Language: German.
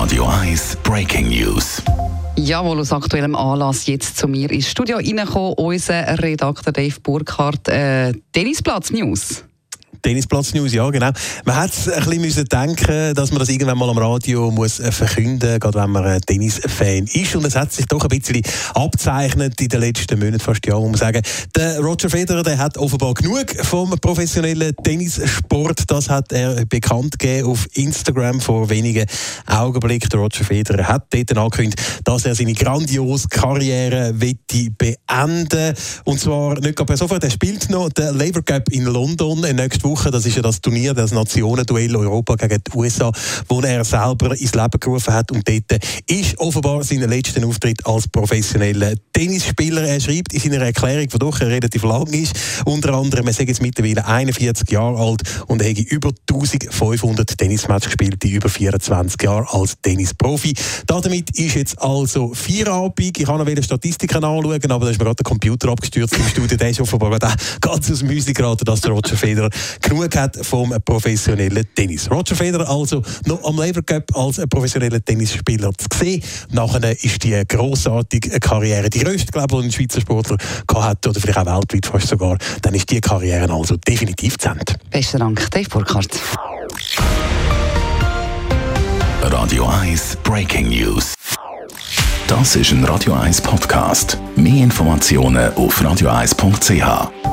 Radio 1 Breaking News. Jawohl, aus aktuellem Anlass jetzt zu mir ins Studio reingekommen, unser Redakteur Dave Burkhardt, äh, Tennisplatz News. Tennisplatz News, ja genau. Man hat ein bisschen müssen denken, dass man das irgendwann mal am Radio muss äh, verkünden, gerade wenn man Tennisfan ist. Und es hat sich doch ein bisschen abzeichnet in den letzten Monaten, fast Jahren, muss man sagen. Der Roger Federer, der hat offenbar genug vom professionellen Tennissport. Das hat er bekannt gegeben auf Instagram vor wenigen Augenblicken. Der Roger Federer hat dort angekündigt, dass er seine grandiose Karriere beenden will. Und zwar nicht per sofort. Er spielt noch den Labour Cup in London nächste Woche Woche. Das ist ja das Turnier, das Nationenduell Europa gegen die USA, wo er selber ins Leben gerufen hat. Und dort ist offenbar sein letzter Auftritt als professioneller Tennisspieler. Er schreibt in seiner Erklärung, die doch relativ lang ist, unter anderem, er sei jetzt mittlerweile 41 Jahre alt und hätte über 1500 Tennismatches gespielt in über 24 Jahren als Tennisprofi. Damit ist jetzt also Feierabend. Ich kann noch Statistiken anschauen, aber da ist mir gerade der Computer abgestürzt im Studio. Der ist offenbar ganz aus dem Müsli geraten, dass der Roger Federer genug hat vom professionellen Tennis. Roger Federer also noch am Labour Cup als professioneller Tennisspieler zu sehen. Nachher ist die grossartige Karriere, die grösste, glaube ich, die ein Schweizer Sportler hat oder vielleicht auch weltweit fast sogar, dann ist die Karriere also definitiv zu Ende. Besten Dank, Dave Burkhardt. Radio 1 Breaking News. Das ist ein Radio 1 Podcast. Mehr Informationen auf radio1.ch.